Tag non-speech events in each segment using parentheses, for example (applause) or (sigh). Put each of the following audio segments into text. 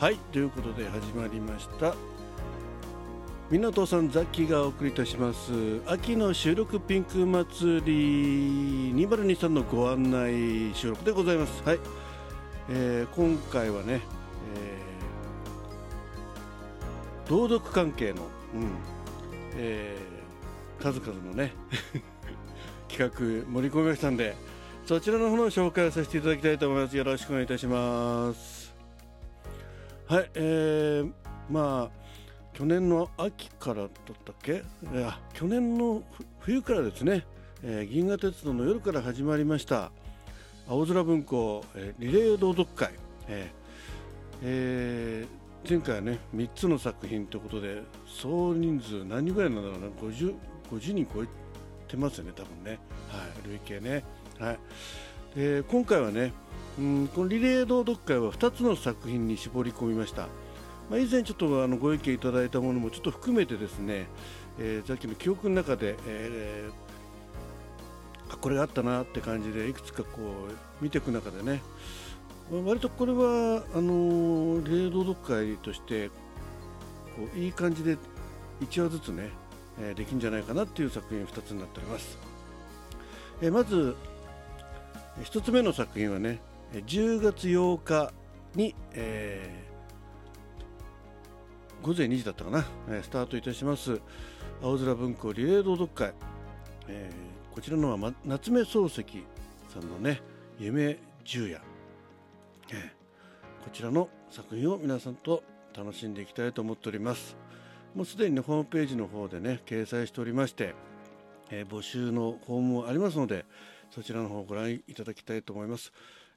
はいということで始まりました。みんなお父さんザッキーがお送りいたします。秋の収録ピンク祭り2023のご案内収録でございます。はい、えー、今回はね、えー、朗読関係の、うん。えー、数々のね (laughs) 企画盛り込みましたんでそちらの方の紹介をさせていただきたいと思います。よろしくお願いいたします。はいえー、まあ去年の秋からだったっけ？いや去年の冬からですね、えー、銀河鉄道の夜から始まりました青空文庫、えー、リレー朗読会、えーえー、前回はね3つの作品ということで総人数何人ぐらいなんだろうな？50, 50人超えてますよね多分ね、はい、累計ね、はい、で今回はねうんこのリレー朗読会は2つの作品に絞り込みました。まあ、以前ちょっとあのご意見いただいたものもちょっと含めてですね、えー、さっきの記憶の中で、えー、これがあったなって感じでいくつかこう見ていく中でね、まあ、割とこれはあのー、霊道読会としてこういい感じで1話ずつね、えー、できるんじゃないかなっていう作品2つになっております、えー、まず1つ目の作品はね10月8日に、えー午前2時だったかな、えスタートいたします。青空文庫リレー朗読会、えー、こちらのは、ま、夏目漱石さんのね夢十夜、えー、こちらの作品を皆さんと楽しんでいきたいと思っております。もうすでに、ね、ホームページの方でね掲載しておりまして、えー、募集のフォームもありますのでそちらの方をご覧いただきたいと思います、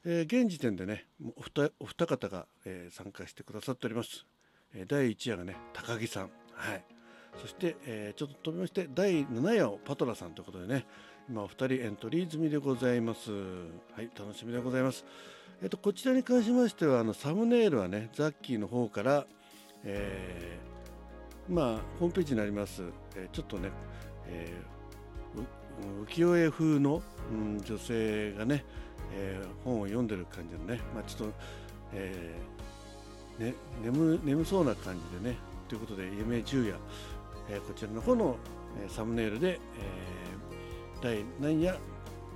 えー、現時点でねお二お二方が、えー、参加してくださっております。第1夜がね高木さん。はい。そして、えー、ちょっと飛びまして第7夜をパトラさんということでね今お二人エントリー済みでございます。はい楽しみでございます。えっ、とこちらに関しましてはあのサムネイルはねザッキーの方から、えー、まあホームページになります、えー、ちょっとね、えー、浮世絵風の、うん、女性がね、えー、本を読んでる感じのね、まあ、ちょっと、えーね、眠眠そうな感じでねということで夢十夜、えー、こちらの方の、えー、サムネイルで、えー、第何や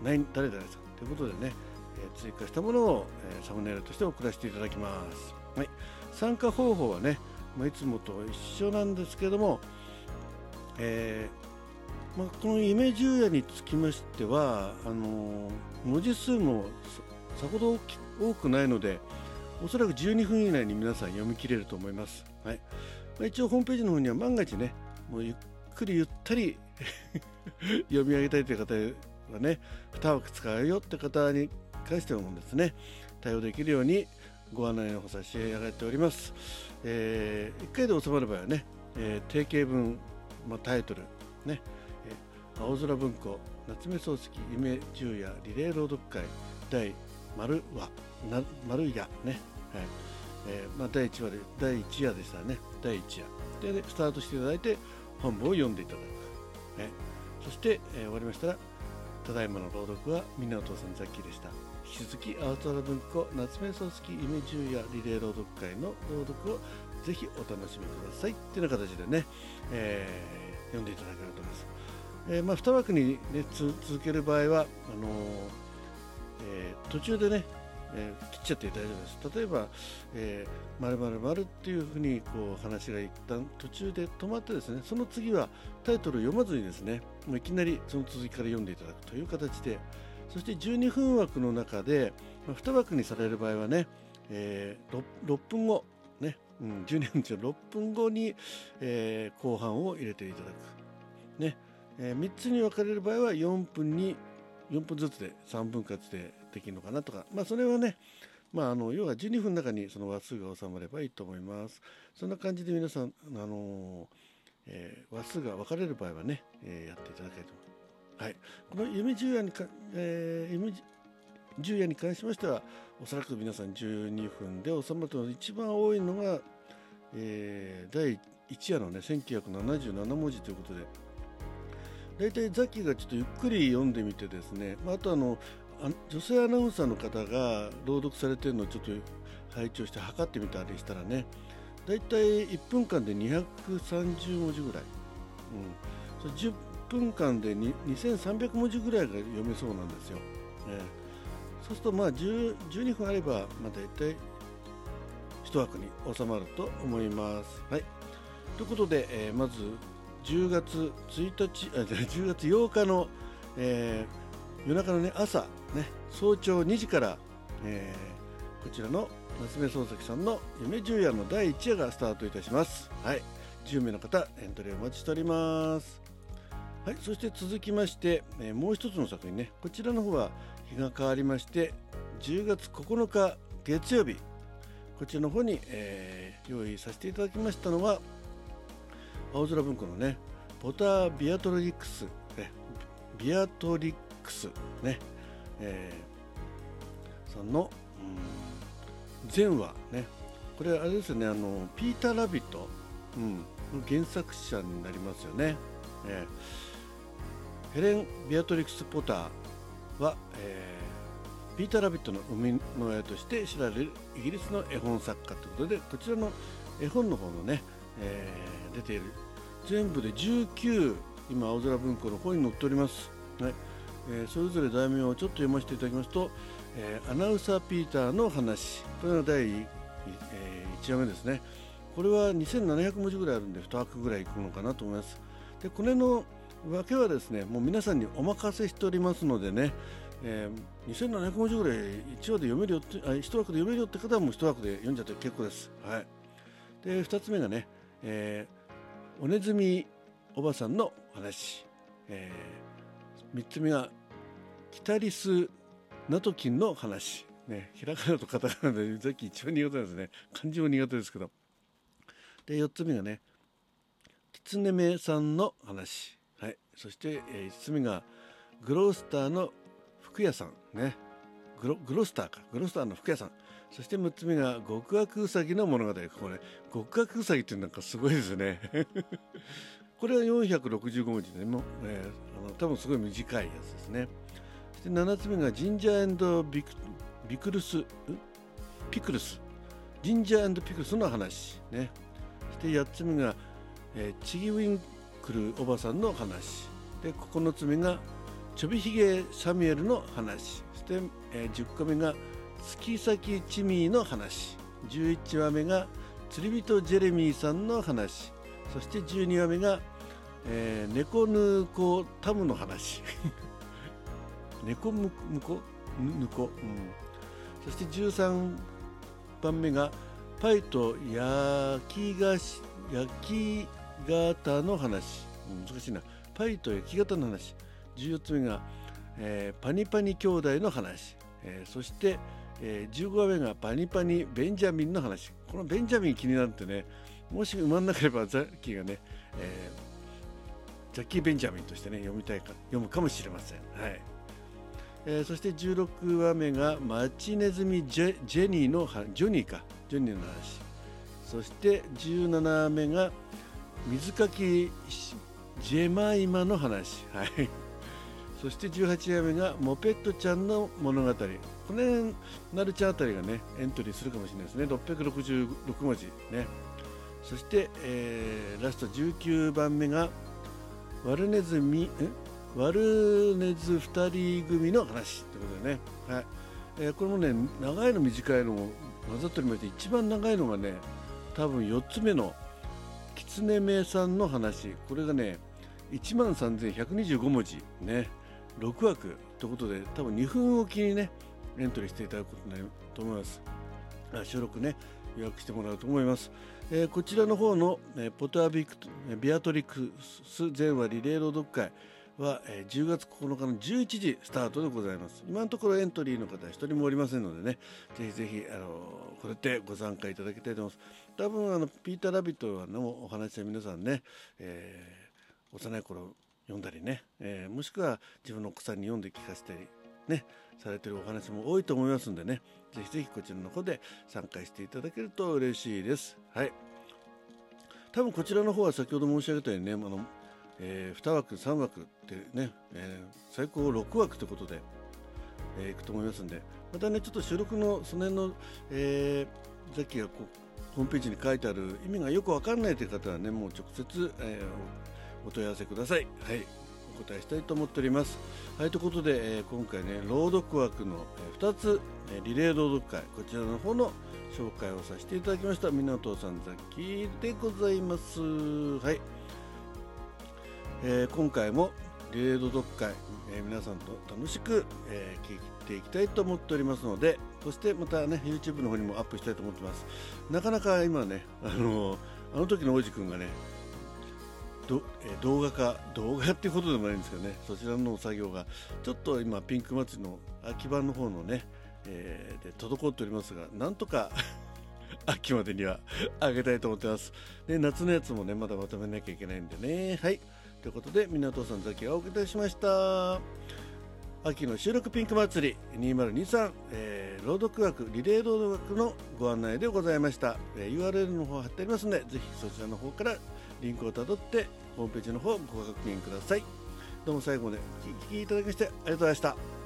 何誰々さんということでね、え、追加したものを、え、サムネイルとして送らせていただきます、はい、参加方法はね、まあ、いつもと一緒なんですけども、えーまあ、この夢十夜につきましてはあの文字数もさほど多くないので、おそらく12分以内に皆さん読み切れると思います。はいまあ、一応ホームページの方には万が一ね、もうゆっくりゆったり (laughs) 読み上げたいという方はね、2枠使うよって方に関してもですね、対応できるようにご案内の方差し上げております。えー、1回で収まる場合はね、えー、定型文、まあ、タイトル、ね、青空文庫夏目漱石夢十夜リレー朗読会第丸はな丸やね、はい。えーまあ、第1話で第1夜でしたね。第1夜。で、ね、スタートしていただいて本文を読んでいただく、ね、そして、えー、終わりましたらただいまの朗読はみんなお父さんザッキーでした。引き続き青空文庫夏目漱石夢十夜リレー朗読会の朗読をぜひお楽しみください。っていうような形でね、えー、読んでいただければと思います、えーまあ、2枠に、ね、続ける場合はあのーえー、途中でね、え、切っちゃって大丈夫です。例えば「えー、〇〇〇っていうふうにこう話が一旦途中で止まってですねその次はタイトルを読まずにですねもういきなりその続きから読んでいただくという形でそして12分枠の中で、まあ、2枠にされる場合はね、えー、6, 6分後ね、うん、12分中6分後に、え、後半を入れていただく、ね。えー、3つに分かれる場合は4分に4分ずつで3分割でできるのかなとか、まあ、それはね、まあ、あの要は12分の中にその話数が収まればいいと思います。そんな感じで皆さん、あのえー、話数が分かれる場合はね、えー、やっていただきたいと思います。はい、この夢十夜にか、えー、夢十夜に関しましてはおそらく皆さん12分で収まると一番多いのが、えー、第1夜のね1977文字ということで大体ザキがちょっとゆっくり読んでみてですね、まあ、あとあの女性アナウンサーの方が朗読されてるのをちょっと拝聴して測ってみたりしたらね。だいたい1分間で230文字ぐらい、うん、そ10分間で2300文字ぐらいが読めそうなんですよ、ね、そうするとまあ12分あれば、まあ、大体1枠に収まると思います。はい、ということで、えー、まず10月1日あ10月8日の、えー、夜中の、ね、朝、ね、早朝2時から、えー、こちらの夏目漱石さんの「夢十夜」の第1夜がスタートいたします。はい、10名の方エントリーお待ちしております。はい、そして続きまして、えー、もう一つの作品ねこちらの方は日が変わりまして10月9日月曜日こちらの方に、えー、用意させていただきましたのは青空文庫のねポタービアトリックス、ね、ビアトリックスね、えー、さんの前話ね。これあれですよねあのピーター・ラビット、うん、の原作者になりますよね、えー、ヘレン・ビアトリックス・ポターは、えー、ピーター・ラビットの生みの親として知られるイギリスの絵本作家ということでこちらの絵本の方のね、えー、出ている。全部で19今青空文庫の方に載っております、はい。えー、それぞれ題名をちょっと読ませていただきますと、えー、アナウンサーピーターの話。これが第、えー、1話目ですね。これは2700文字ぐらいあるんで2枠ぐらいいくのかなと思います。でこれのわけはですねもう皆さんにお任せしておりますのでね、えー、2700文字ぐらい1話で読めるよってあ1枠で読めるよって方はもう1枠で読んじゃって結構です。はい、で2つ目がね、えー、おねずみおばさんの話、えー、3つ目がキタリスナトキンの話、ね、ひらがなとカタカナでさっき一番苦手ですね。漢字も苦手ですけど。で4つ目がねキツネメさんの話。はい、そして、えー、5つ目がグロースターの服屋さん。ね。グログロスターか。グロスターの服屋さん。そして6つ目が極悪うさぎの物語。これ極悪うさぎってなんかすごいですね。(laughs) これは465文字でも、えー、あの多分すごい短いやつですね。そして7つ目がジンジャービクビクルスピクルスジンジャーピクルスの話ね。そして8つ目が、えー、チギウィン来るおばさんの話。で9つ目がちょびひげサミュエルの話。そして、えー、10個目が月咲チミーの話。11話目が釣り人ジェレミーさんの話。そして12話目が、えー、猫ぬこタムの話。(laughs) 猫むこ？ぬこ、うん、そして13番目がパイと焼き菓子焼き型の話。難しいな。パイと焼き型の話。14つ目が、えー、パニパニ兄弟の話、えー、そして、えー、15話目がパニパニベンジャミンの話。このベンジャミン気になってねもし埋まんなければザッキーがね、えー、ザッキー・ベンジャミンとしてね読みたいか読むかもしれません。はい。えー、そして16話目がマチネズミジェジェニーのジョニーか。ジョニーの話。そして17話目が水かきジェマイマの話、はい、そして18話目がモペットちゃんの物語。この辺なるちゃんあたりがねエントリーするかもしれないですね。666文字ね。そして、えー、ラスト19番目がワルネズミワルネズ2人組の話。ということでね、はい。えー、これもね長いの短いのも混ざっておりまして一番長いのがね多分4つ目の狐名さんの話。これがね1万3125文字ね。6枠ということで多分2分おきにねエントリーしていただくことになると思います。収録ね予約してもらうと思います、えー、こちらの方の、えー、ポタービクビアトリクス全話リレー朗読会は、えー、10月9日の11時スタートでございます。今のところエントリーの方は1人もおりませんのでねぜひぜひあのこうやってご参加いただきたいと思います。多分あのピーター・ラビットのお話で皆さんね、えー幼い頃読んだりね、えー、もしくは自分のお子さんに読んで聞かせたりねされてるお話も多いと思いますんでね。ぜひぜひこちらの方で参加していただけると嬉しいです。はい。多分こちらの方は先ほど申し上げたようにねあの、えー、2枠3枠ってね、えー、最高6枠ということで、えー、いくと思いますんで。またねちょっと収録のその辺の、えー、ザッキーがこうホームページに書いてある意味がよくわかんないという方はねもう直接、えー、お問い合わせください。はいお答えしたいと思っております。はい、ということで、えー、今回ね、朗読枠の、え、2つ、え、リレー朗読会、こちらの方の紹介をさせていただきました。港さんザッキーでございます。はい。えー、今回もリレー朗読会、えー、皆さんと楽しく、えー、聞いていきたいと思っておりますので、そしてまたね、YouTube の方にもアップしたいと思ってます。なかなか今ね、あのあの時の王子くんがね、どえ動画化動画っていうことでもないんですけどねそちらの作業がちょっと今ピンク祭りの秋葉の方のね、えー、で滞っておりますがなんとか (laughs) 秋までには (laughs) あげたいと思ってます。で夏のやつもねまだまとめなきゃいけないんでね。はい。ということで港さんザキがお送りいたしました。秋の収録ピンク祭り2023、えー、朗読枠リレー朗読枠のご案内でございました、えー、URL の方貼ってありますのでぜひそちらの方からリンクをたどってホームページの方ご確認ください。どうも最後までお聴きいただきましてありがとうございました。